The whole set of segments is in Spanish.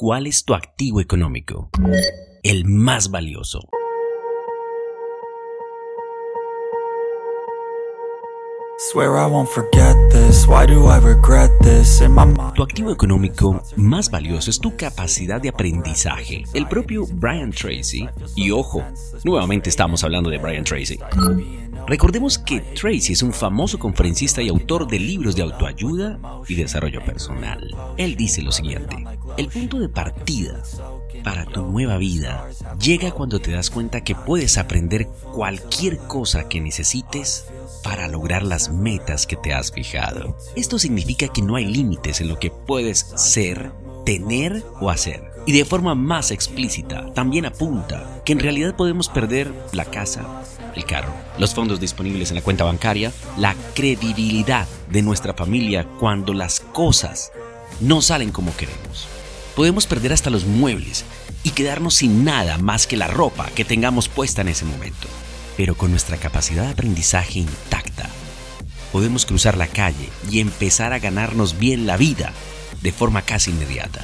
¿Cuál es tu activo económico? El más valioso. Tu activo económico más valioso es tu capacidad de aprendizaje. El propio Brian Tracy, y ojo, nuevamente estamos hablando de Brian Tracy. Recordemos que Tracy es un famoso conferencista y autor de libros de autoayuda y desarrollo personal. Él dice lo siguiente, el punto de partida para tu nueva vida llega cuando te das cuenta que puedes aprender cualquier cosa que necesites para lograr las metas que te has fijado. Esto significa que no hay límites en lo que puedes ser, tener o hacer. Y de forma más explícita, también apunta que en realidad podemos perder la casa, el carro, los fondos disponibles en la cuenta bancaria, la credibilidad de nuestra familia cuando las cosas no salen como queremos. Podemos perder hasta los muebles y quedarnos sin nada más que la ropa que tengamos puesta en ese momento. Pero con nuestra capacidad de aprendizaje intacta, podemos cruzar la calle y empezar a ganarnos bien la vida de forma casi inmediata.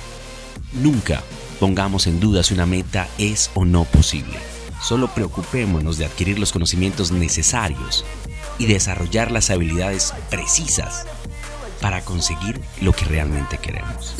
Nunca pongamos en duda si una meta es o no posible. Solo preocupémonos de adquirir los conocimientos necesarios y desarrollar las habilidades precisas para conseguir lo que realmente queremos.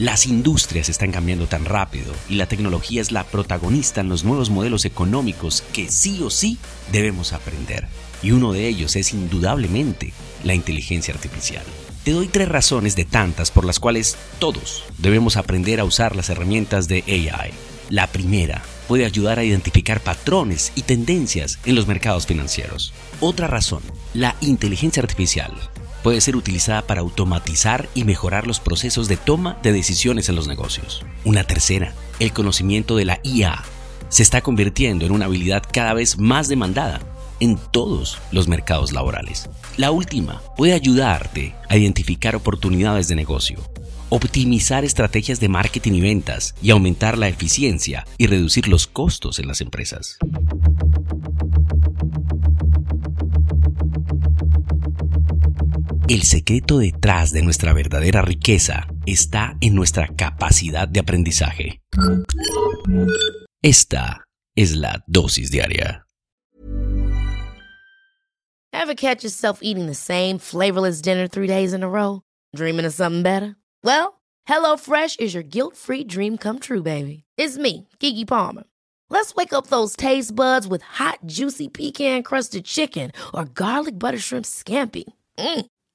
Las industrias están cambiando tan rápido y la tecnología es la protagonista en los nuevos modelos económicos que sí o sí debemos aprender. Y uno de ellos es indudablemente la inteligencia artificial. Te doy tres razones de tantas por las cuales todos debemos aprender a usar las herramientas de AI. La primera puede ayudar a identificar patrones y tendencias en los mercados financieros. Otra razón, la inteligencia artificial puede ser utilizada para automatizar y mejorar los procesos de toma de decisiones en los negocios. Una tercera, el conocimiento de la IA se está convirtiendo en una habilidad cada vez más demandada en todos los mercados laborales. La última puede ayudarte a identificar oportunidades de negocio, optimizar estrategias de marketing y ventas y aumentar la eficiencia y reducir los costos en las empresas. El secreto detrás de nuestra verdadera riqueza está en nuestra capacidad de aprendizaje. Esta es la dosis diaria. Ever catch yourself eating the same flavorless dinner three days in a row? Dreaming of something better? Well, HelloFresh is your guilt-free dream come true, baby. It's me, Kiki Palmer. Let's wake up those taste buds with hot, juicy pecan-crusted chicken or garlic butter shrimp scampi. Mm.